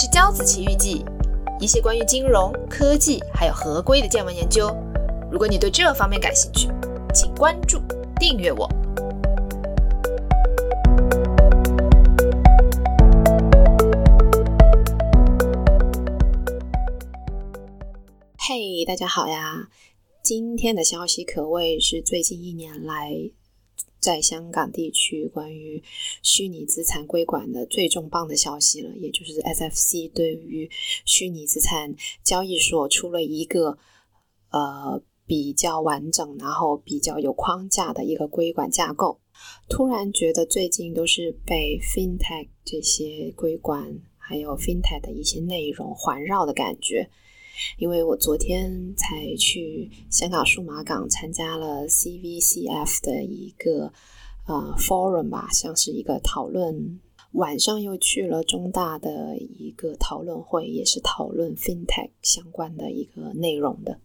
是骄子奇遇记，一些关于金融科技还有合规的见闻研究。如果你对这方面感兴趣，请关注订阅我。嘿，大家好呀！今天的消息可谓是最近一年来在香港地区关于虚拟资产规管的最重磅的消息了，也就是 SFC 对于虚拟资产交易所出了一个呃比较完整，然后比较有框架的一个规管架构。突然觉得最近都是被 FinTech 这些规管还有 FinTech 的一些内容环绕的感觉。因为我昨天才去香港数码港参加了 CVCF 的一个呃 forum 吧，像是一个讨论。晚上又去了中大的一个讨论会，也是讨论 FinTech 相关的一个内容的。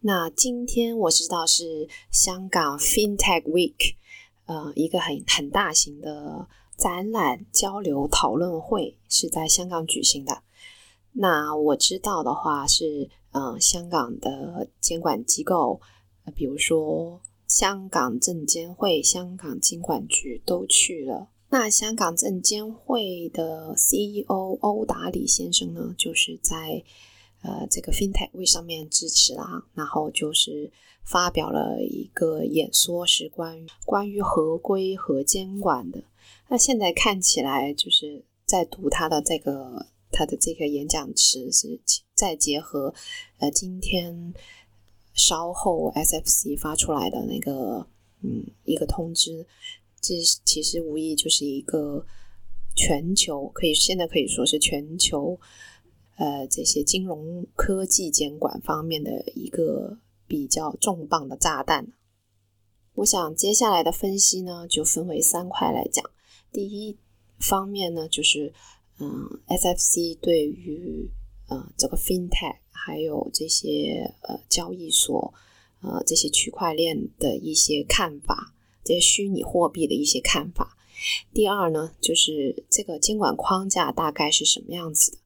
那今天我知道是香港 FinTech Week，呃，一个很很大型的展览交流讨论会是在香港举行的。那我知道的话是，嗯，香港的监管机构，比如说香港证监会、香港金管局都去了。那香港证监会的 CEO 欧达里先生呢，就是在呃这个 FinTech 位上面支持啦，然后就是发表了一个演说，是关于关于合规和监管的。那现在看起来就是在读他的这个。他的这个演讲词是再结合呃今天稍后 SFC 发出来的那个嗯一个通知，这其实无疑就是一个全球可以现在可以说是全球呃这些金融科技监管方面的一个比较重磅的炸弹。我想接下来的分析呢就分为三块来讲，第一方面呢就是。嗯，SFC 对于呃这个 FinTech 还有这些呃交易所呃这些区块链的一些看法，这些虚拟货币的一些看法。第二呢，就是这个监管框架大概是什么样子的。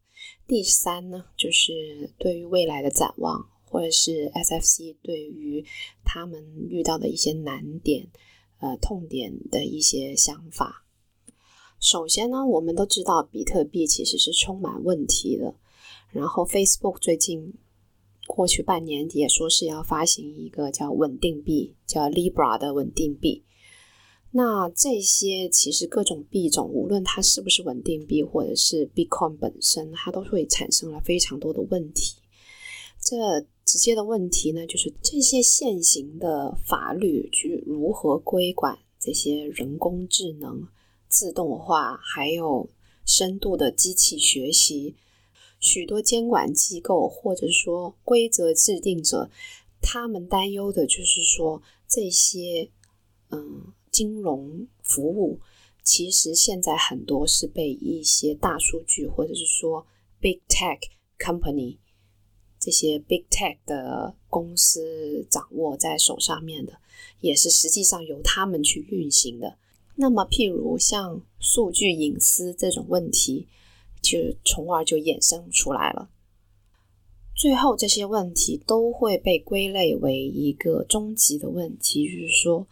第三呢，就是对于未来的展望，或者是 SFC 对于他们遇到的一些难点、呃痛点的一些想法。首先呢，我们都知道比特币其实是充满问题的。然后，Facebook 最近过去半年也说是要发行一个叫稳定币，叫 Libra 的稳定币。那这些其实各种币种，无论它是不是稳定币，或者是 Bitcoin 本身，它都会产生了非常多的问题。这直接的问题呢，就是这些现行的法律去如何规管这些人工智能？自动化还有深度的机器学习，许多监管机构或者说规则制定者，他们担忧的就是说，这些嗯金融服务其实现在很多是被一些大数据或者是说 big tech company 这些 big tech 的公司掌握在手上面的，也是实际上由他们去运行的。那么，譬如像数据隐私这种问题，就从而就衍生出来了。最后，这些问题都会被归类为一个终极的问题，就是说，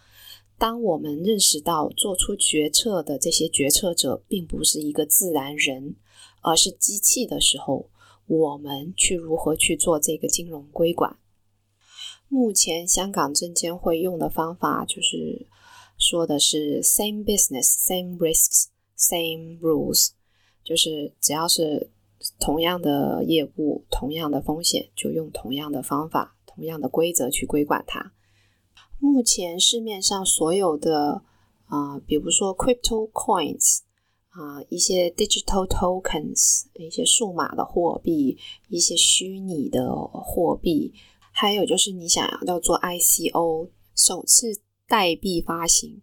当我们认识到做出决策的这些决策者并不是一个自然人，而是机器的时候，我们去如何去做这个金融规管？目前，香港证监会用的方法就是。说的是 same business, same risks, same rules，就是只要是同样的业务、同样的风险，就用同样的方法、同样的规则去规管它。目前市面上所有的啊，比如说 crypto coins 啊，一些 digital tokens，一些数码的货币，一些虚拟的货币，还有就是你想要做 ICO 首次。代币发行，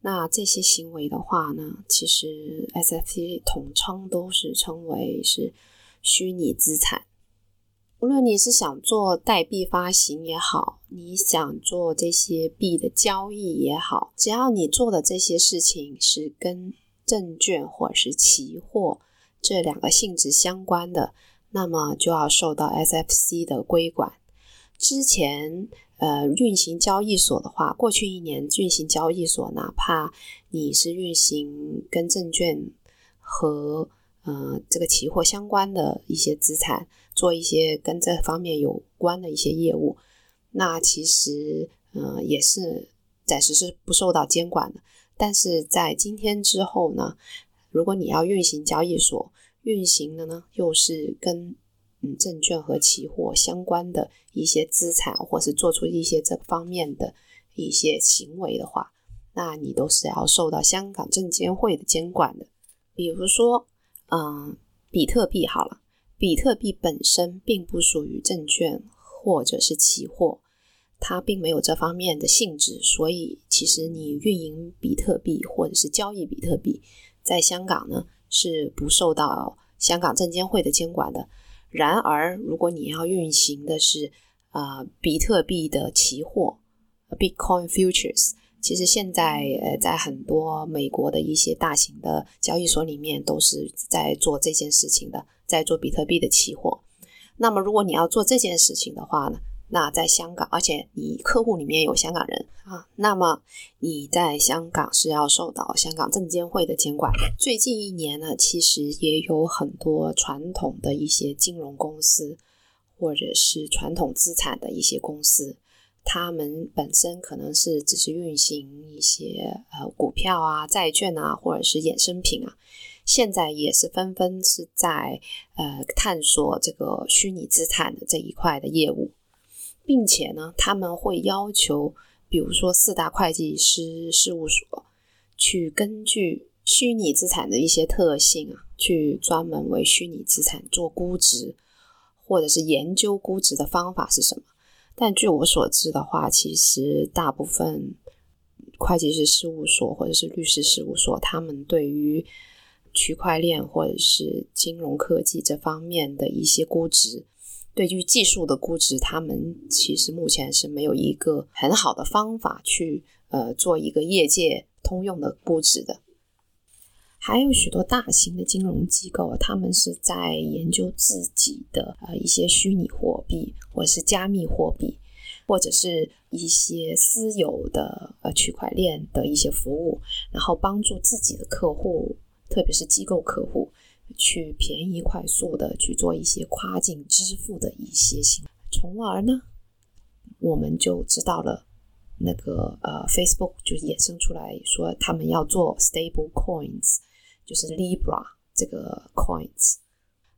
那这些行为的话呢，其实 SFC 统称都是称为是虚拟资产。无论你是想做代币发行也好，你想做这些币的交易也好，只要你做的这些事情是跟证券或者是期货这两个性质相关的，那么就要受到 SFC 的规管。之前，呃，运行交易所的话，过去一年运行交易所，哪怕你是运行跟证券和呃这个期货相关的一些资产，做一些跟这方面有关的一些业务，那其实，呃，也是暂时是不受到监管的。但是在今天之后呢，如果你要运行交易所，运行的呢又是跟嗯证券和期货相关的一些资产，或是做出一些这方面的一些行为的话，那你都是要受到香港证监会的监管的。比如说，嗯，比特币好了，比特币本身并不属于证券或者是期货。它并没有这方面的性质，所以其实你运营比特币或者是交易比特币，在香港呢是不受到香港证监会的监管的。然而，如果你要运行的是呃比特币的期货 （Bitcoin Futures），其实现在呃在很多美国的一些大型的交易所里面都是在做这件事情的，在做比特币的期货。那么，如果你要做这件事情的话呢？那在香港，而且你客户里面有香港人啊，那么你在香港是要受到香港证监会的监管。最近一年呢，其实也有很多传统的一些金融公司，或者是传统资产的一些公司，他们本身可能是只是运行一些呃股票啊、债券啊，或者是衍生品啊，现在也是纷纷是在呃探索这个虚拟资产的这一块的业务。并且呢，他们会要求，比如说四大会计师事务所，去根据虚拟资产的一些特性啊，去专门为虚拟资产做估值，或者是研究估值的方法是什么。但据我所知的话，其实大部分会计师事务所或者是律师事务所，他们对于区块链或者是金融科技这方面的一些估值。对于技术的估值，他们其实目前是没有一个很好的方法去呃做一个业界通用的估值的。还有许多大型的金融机构，他们是在研究自己的呃一些虚拟货币，或是加密货币，或者是一些私有的呃区块链的一些服务，然后帮助自己的客户，特别是机构客户。去便宜快速的去做一些跨境支付的一些行为，从而呢，我们就知道了那个呃，Facebook 就衍生出来说他们要做 stable coins，就是 Libra 这个 coins。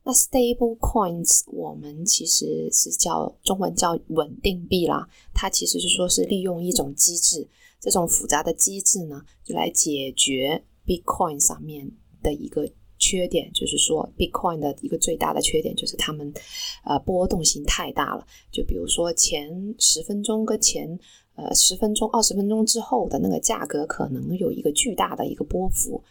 那 stable coins 我们其实是叫中文叫稳定币啦，它其实是说是利用一种机制，这种复杂的机制呢，就来解决 Bitcoin 上面的一个。缺点就是说，Bitcoin 的一个最大的缺点就是它们，呃，波动性太大了。就比如说前十分钟跟前呃十分钟、二十分钟之后的那个价格，可能有一个巨大的一个波幅，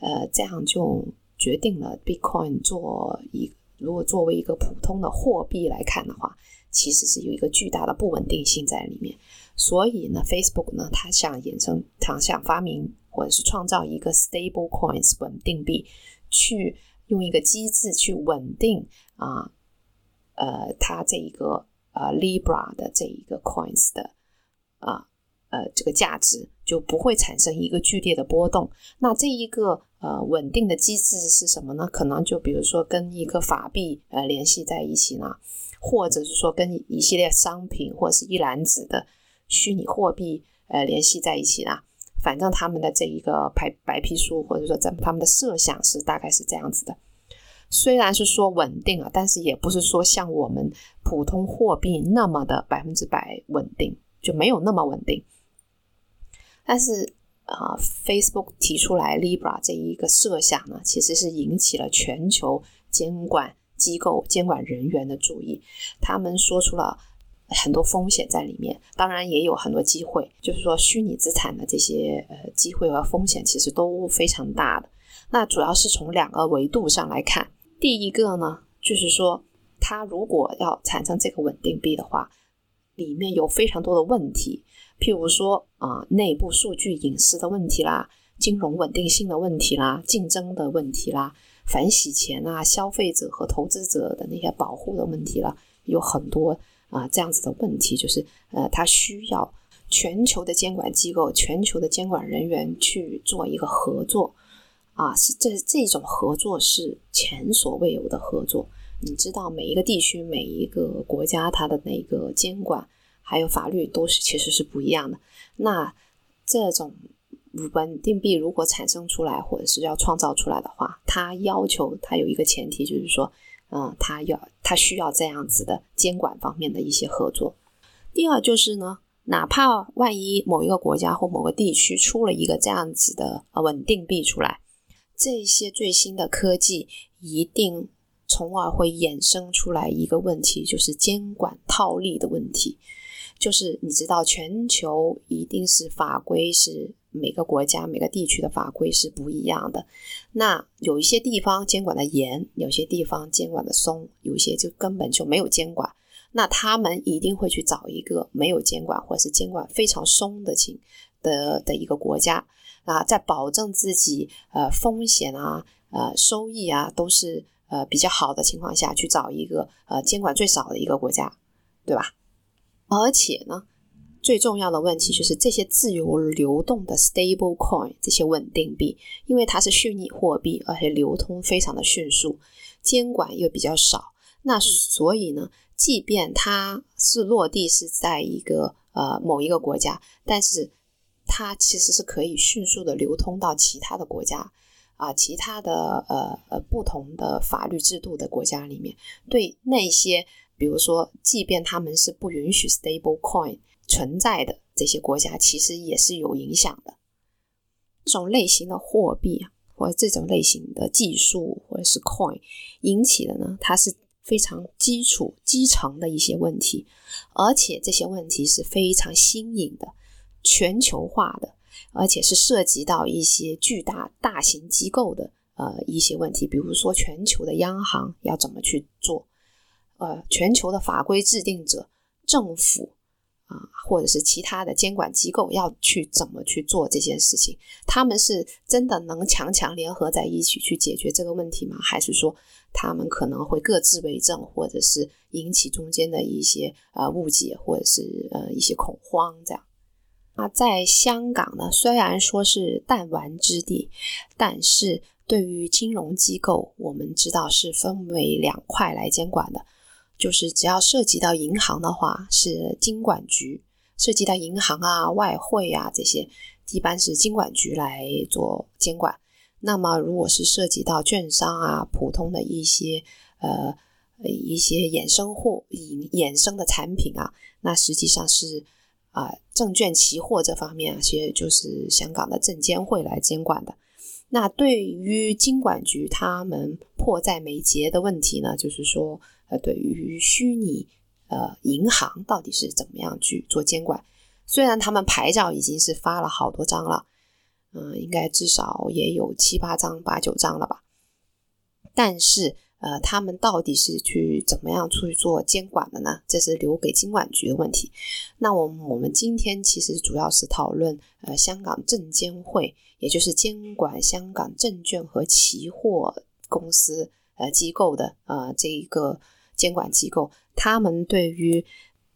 呃，这样就决定了 Bitcoin 做一如果作为一个普通的货币来看的话，其实是有一个巨大的不稳定性在里面。所以呢，Facebook 呢，它想衍生，它想发明或者是创造一个 stable coins 稳定币。去用一个机制去稳定啊，呃，它这一个呃 Libra 的这一个 coins 的啊呃这个价值就不会产生一个剧烈的波动。那这一个呃稳定的机制是什么呢？可能就比如说跟一个法币呃联系在一起呢，或者是说跟一系列商品或者是一篮子的虚拟货币呃联系在一起啦。反正他们的这一个白白皮书，或者说在他们的设想是大概是这样子的。虽然是说稳定啊，但是也不是说像我们普通货币那么的百分之百稳定，就没有那么稳定。但是啊，Facebook 提出来 Libra 这一个设想呢，其实是引起了全球监管机构、监管人员的注意。他们说出了。很多风险在里面，当然也有很多机会。就是说，虚拟资产的这些呃机会和风险其实都非常大的。那主要是从两个维度上来看。第一个呢，就是说，它如果要产生这个稳定币的话，里面有非常多的问题，譬如说啊，内部数据隐私的问题啦，金融稳定性的问题啦，竞争的问题啦，反洗钱啊、消费者和投资者的那些保护的问题了，有很多啊这样子的问题，就是呃，它需要全球的监管机构、全球的监管人员去做一个合作啊，是这这种合作是前所未有的合作。你知道，每一个地区、每一个国家，它的那个监管还有法律都是其实是不一样的。那这种稳定币如果产生出来，或者是要创造出来的话，它要求它有一个前提，就是说，嗯，他要他需要这样子的监管方面的一些合作。第二就是呢，哪怕万一某一个国家或某个地区出了一个这样子的呃稳定币出来，这些最新的科技一定。从而会衍生出来一个问题，就是监管套利的问题。就是你知道，全球一定是法规是每个国家每个地区的法规是不一样的。那有一些地方监管的严，有些地方监管的松，有些就根本就没有监管。那他们一定会去找一个没有监管或者是监管非常松的情的的一个国家啊，在保证自己呃风险啊呃收益啊都是。呃，比较好的情况下去找一个呃监管最少的一个国家，对吧？而且呢，最重要的问题就是这些自由流动的 stable coin 这些稳定币，因为它是虚拟货币，而且流通非常的迅速，监管又比较少，那所以呢，即便它是落地是在一个呃某一个国家，但是它其实是可以迅速的流通到其他的国家。啊，其他的呃呃不同的法律制度的国家里面，对那些比如说，即便他们是不允许 stable coin 存在的这些国家，其实也是有影响的。这种类型的货币啊，或者这种类型的技术或者是 coin 引起的呢，它是非常基础基层的一些问题，而且这些问题是非常新颖的、全球化的。而且是涉及到一些巨大大型机构的呃一些问题，比如说全球的央行要怎么去做，呃，全球的法规制定者、政府啊，或者是其他的监管机构要去怎么去做这件事情？他们是真的能强强联合在一起去解决这个问题吗？还是说他们可能会各自为政，或者是引起中间的一些呃误解，或者是呃一些恐慌这样？那在香港呢，虽然说是弹丸之地，但是对于金融机构，我们知道是分为两块来监管的，就是只要涉及到银行的话，是金管局；涉及到银行啊、外汇啊这些，一般是金管局来做监管。那么，如果是涉及到券商啊、普通的一些呃一些衍生货、衍衍生的产品啊，那实际上是。啊，证券期货这方面，其实就是香港的证监会来监管的。那对于金管局他们迫在眉睫的问题呢，就是说，呃，对于虚拟呃银行到底是怎么样去做监管？虽然他们牌照已经是发了好多张了，嗯，应该至少也有七八张、八九张了吧，但是。呃，他们到底是去怎么样去做监管的呢？这是留给金管局的问题。那我们我们今天其实主要是讨论呃，香港证监会，也就是监管香港证券和期货公司呃机构的呃这一个监管机构，他们对于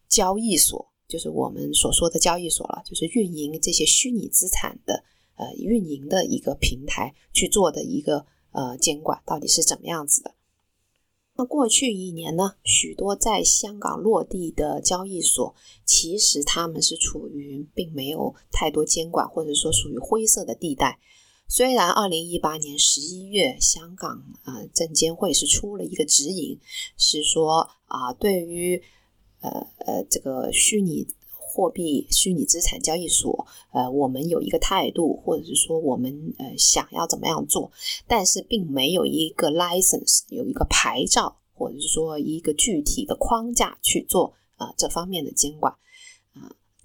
交易所，就是我们所说的交易所了，就是运营这些虚拟资产的呃运营的一个平台去做的一个呃监管，到底是怎么样子的？那过去一年呢，许多在香港落地的交易所，其实他们是处于并没有太多监管，或者说属于灰色的地带。虽然二零一八年十一月，香港呃证监会是出了一个指引，是说啊，对于呃呃这个虚拟。货币虚拟资产交易所，呃，我们有一个态度，或者是说我们呃想要怎么样做，但是并没有一个 license，有一个牌照，或者是说一个具体的框架去做啊这方面的监管。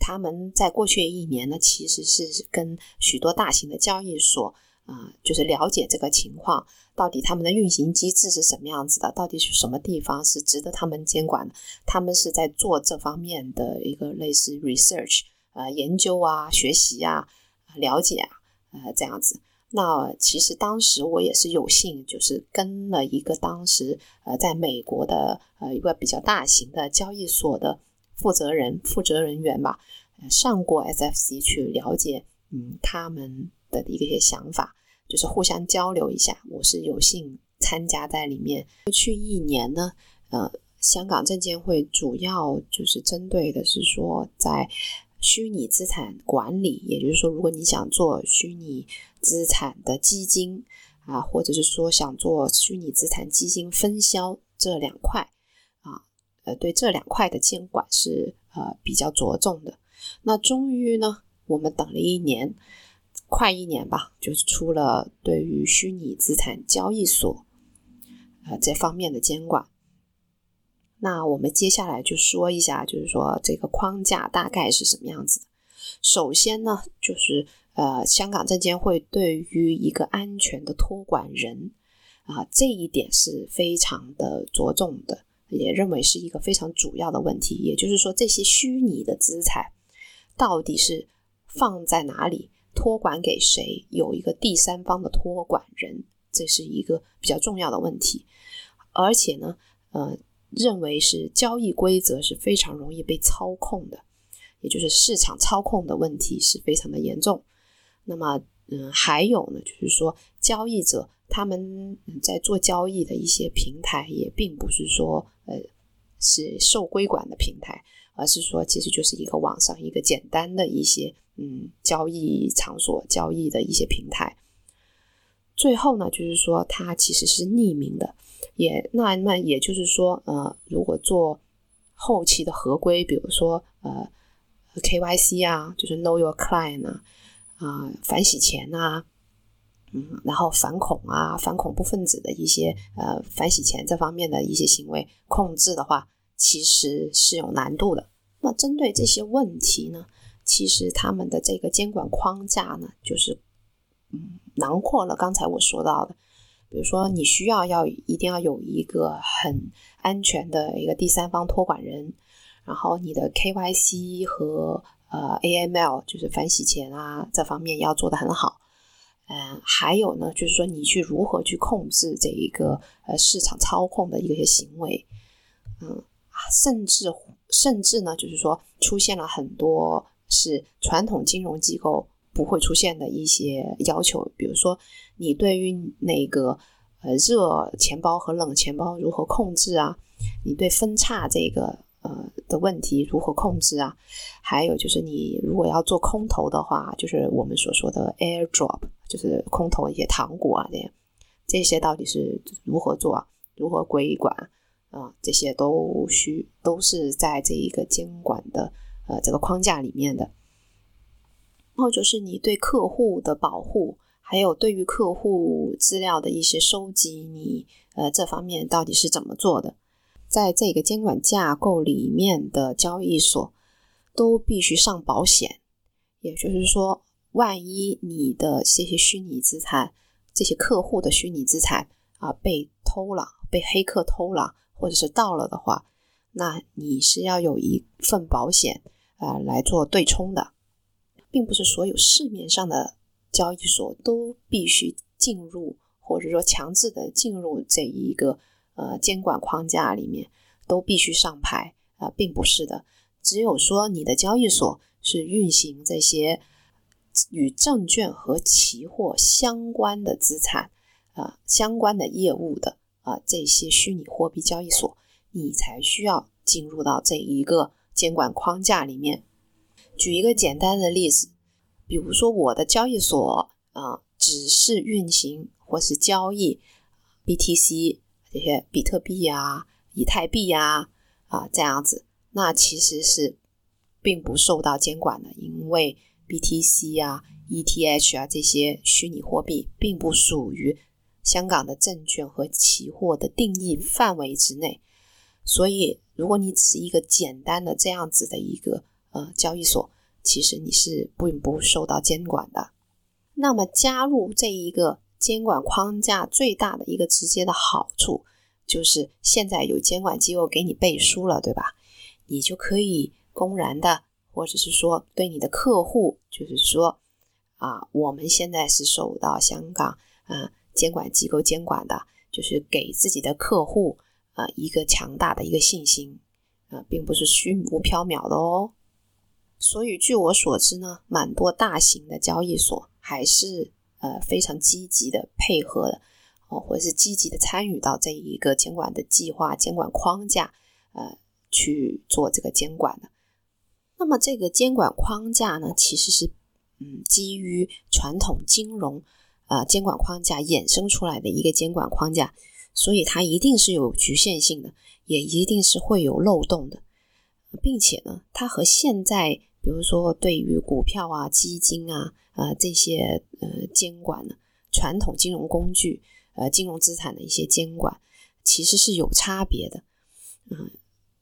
他们在过去一年呢，其实是跟许多大型的交易所。啊，就是了解这个情况，到底他们的运行机制是什么样子的？到底是什么地方是值得他们监管的？他们是在做这方面的一个类似 research，呃，研究啊，学习啊，了解啊，呃，这样子。那其实当时我也是有幸，就是跟了一个当时呃在美国的呃一个比较大型的交易所的负责人、负责人员吧，上过 SFC 去了解，嗯，他们的一些想法，就是互相交流一下。我是有幸参加在里面。过去一年呢，呃，香港证监会主要就是针对的是说在。虚拟资产管理，也就是说，如果你想做虚拟资产的基金啊，或者是说想做虚拟资产基金分销这两块，对这两块的监管是呃比较着重的。那终于呢，我们等了一年，快一年吧，就是出了对于虚拟资产交易所呃这方面的监管。那我们接下来就说一下，就是说这个框架大概是什么样子的。首先呢，就是呃，香港证监会对于一个安全的托管人啊，这一点是非常的着重的，也认为是一个非常主要的问题。也就是说，这些虚拟的资产到底是放在哪里，托管给谁，有一个第三方的托管人，这是一个比较重要的问题。而且呢，呃。认为是交易规则是非常容易被操控的，也就是市场操控的问题是非常的严重。那么，嗯，还有呢，就是说交易者他们在做交易的一些平台也并不是说呃是受规管的平台，而是说其实就是一个网上一个简单的一些嗯交易场所交易的一些平台。最后呢，就是说它其实是匿名的。也那那也就是说，呃，如果做后期的合规，比如说呃 KYC 啊，就是 Know Your Client 啊，啊反洗钱啊，嗯，然后反恐啊，反恐怖分子的一些呃反洗钱这方面的一些行为控制的话，其实是有难度的。那针对这些问题呢，其实他们的这个监管框架呢，就是嗯囊括了刚才我说到的。比如说，你需要要一定要有一个很安全的一个第三方托管人，然后你的 KYC 和呃 AML 就是反洗钱啊这方面要做得很好，嗯，还有呢，就是说你去如何去控制这一个呃市场操控的一些行为，嗯，甚至甚至呢，就是说出现了很多是传统金融机构。不会出现的一些要求，比如说你对于那个呃热钱包和冷钱包如何控制啊？你对分叉这个呃的问题如何控制啊？还有就是你如果要做空投的话，就是我们所说的 airdrop，就是空投一些糖果啊这些，这些到底是如何做？如何规管啊？这些都需都是在这一个监管的呃这个框架里面的。然后就是你对客户的保护，还有对于客户资料的一些收集，你呃这方面到底是怎么做的？在这个监管架构里面的交易所都必须上保险，也就是说，万一你的这些虚拟资产、这些客户的虚拟资产啊被偷了、被黑客偷了，或者是盗了的话，那你是要有一份保险啊来做对冲的。并不是所有市面上的交易所都必须进入，或者说强制的进入这一个呃监管框架里面，都必须上牌啊，并不是的。只有说你的交易所是运行这些与证券和期货相关的资产啊相关的业务的啊这些虚拟货币交易所，你才需要进入到这一个监管框架里面。举一个简单的例子，比如说我的交易所啊，只是运行或是交易 BTC 这些比特币啊、以太币啊啊这样子，那其实是并不受到监管的，因为 BTC 啊、ETH 啊这些虚拟货币并不属于香港的证券和期货的定义范围之内，所以如果你只是一个简单的这样子的一个。呃，交易所其实你是并不受到监管的。那么加入这一个监管框架，最大的一个直接的好处就是现在有监管机构给你背书了，对吧？你就可以公然的，或者是说对你的客户，就是说啊，我们现在是受到香港啊监管机构监管的，就是给自己的客户啊一个强大的一个信心啊，并不是虚无缥缈的哦。所以据我所知呢，蛮多大型的交易所还是呃非常积极的配合的哦，或者是积极的参与到这一个监管的计划、监管框架呃去做这个监管的。那么这个监管框架呢，其实是嗯基于传统金融啊监管框架衍生出来的一个监管框架，所以它一定是有局限性的，也一定是会有漏洞的，并且呢，它和现在比如说对于股票啊、基金啊啊这些呃监管呢，传统金融工具呃金融资产的一些监管，其实是有差别的，嗯，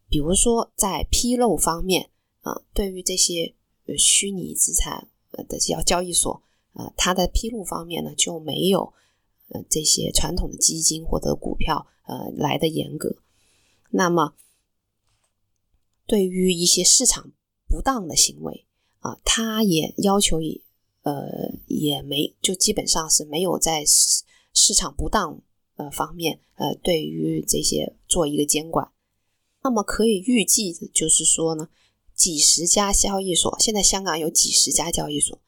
比如说在披露方面。啊，对于这些呃虚拟资产的交交易所啊，它的披露方面呢就没有呃这些传统的基金或者股票呃来的严格。那么，对于一些市场不当的行为啊，它也要求也呃也没就基本上是没有在市市场不当呃方面呃对于这些做一个监管。那么可以预计的就是说呢。几十家交易所，现在香港有几十家交易所，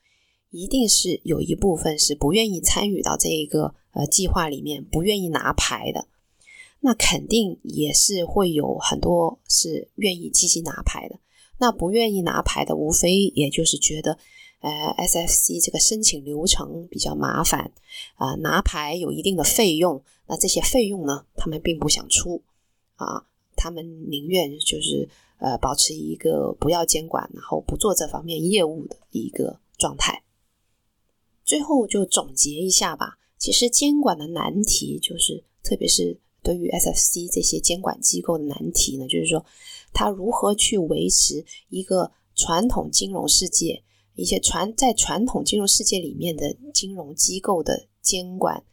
一定是有一部分是不愿意参与到这一个呃计划里面，不愿意拿牌的。那肯定也是会有很多是愿意积极拿牌的。那不愿意拿牌的，无非也就是觉得，呃，SFC 这个申请流程比较麻烦啊，拿牌有一定的费用，那这些费用呢，他们并不想出啊，他们宁愿就是。呃，保持一个不要监管，然后不做这方面业务的一个状态。最后就总结一下吧。其实监管的难题就是，特别是对于 SFC 这些监管机构的难题呢，就是说，它如何去维持一个传统金融世界一些传在传统金融世界里面的金融机构的监管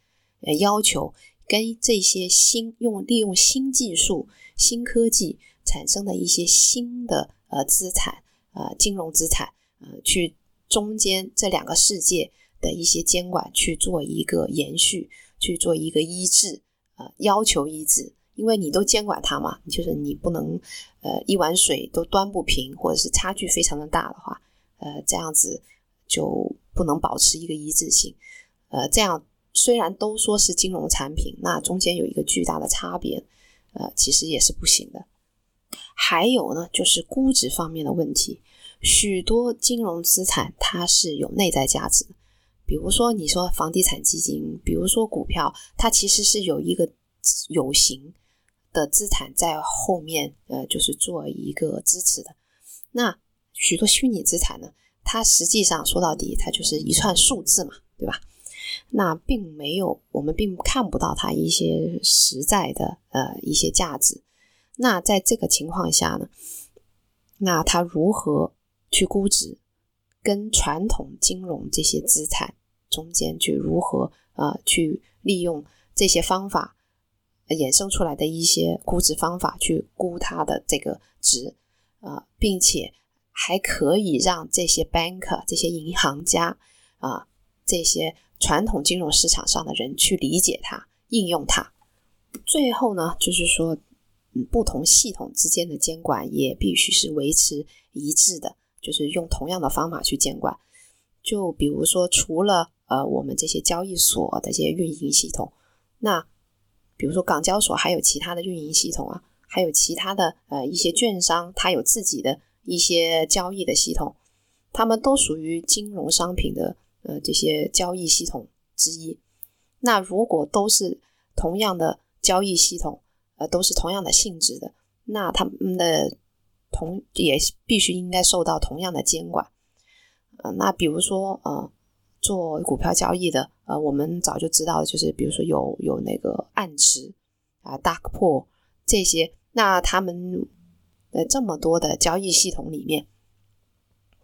呃要求，跟这些新用利用新技术、新科技。产生的一些新的呃资产呃金融资产呃去中间这两个世界的一些监管去做一个延续去做一个一致呃要求一致，因为你都监管它嘛，就是你不能呃一碗水都端不平，或者是差距非常的大的话，呃这样子就不能保持一个一致性，呃这样虽然都说是金融产品，那中间有一个巨大的差别，呃其实也是不行的。还有呢，就是估值方面的问题。许多金融资产它是有内在价值，比如说你说房地产基金，比如说股票，它其实是有一个有形的资产在后面，呃，就是做一个支持的。那许多虚拟资产呢，它实际上说到底，它就是一串数字嘛，对吧？那并没有，我们并看不到它一些实在的呃一些价值。那在这个情况下呢，那它如何去估值，跟传统金融这些资产中间去如何呃去利用这些方法衍生出来的一些估值方法去估它的这个值啊，并且还可以让这些 banker 这些银行家啊这些传统金融市场上的人去理解它、应用它。最后呢，就是说。嗯不同系统之间的监管也必须是维持一致的，就是用同样的方法去监管。就比如说，除了呃我们这些交易所的这些运营系统，那比如说港交所还有其他的运营系统啊，还有其他的呃一些券商，它有自己的一些交易的系统，他们都属于金融商品的呃这些交易系统之一。那如果都是同样的交易系统，呃，都是同样的性质的，那他们的同也必须应该受到同样的监管。呃，那比如说，呃，做股票交易的，呃，我们早就知道，就是比如说有有那个暗池啊、dark pool 这些，那他们的这么多的交易系统里面，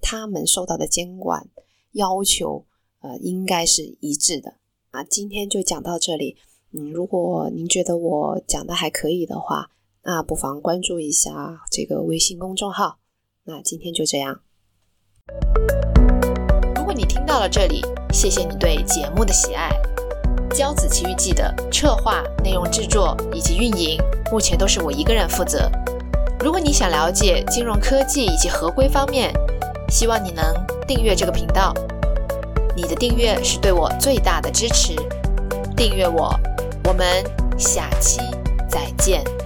他们受到的监管要求，呃，应该是一致的。啊，今天就讲到这里。嗯，如果您觉得我讲的还可以的话，那不妨关注一下这个微信公众号。那今天就这样。如果你听到了这里，谢谢你对节目的喜爱。骄子奇遇记的策划、内容制作以及运营，目前都是我一个人负责。如果你想了解金融科技以及合规方面，希望你能订阅这个频道。你的订阅是对我最大的支持。订阅我，我们下期再见。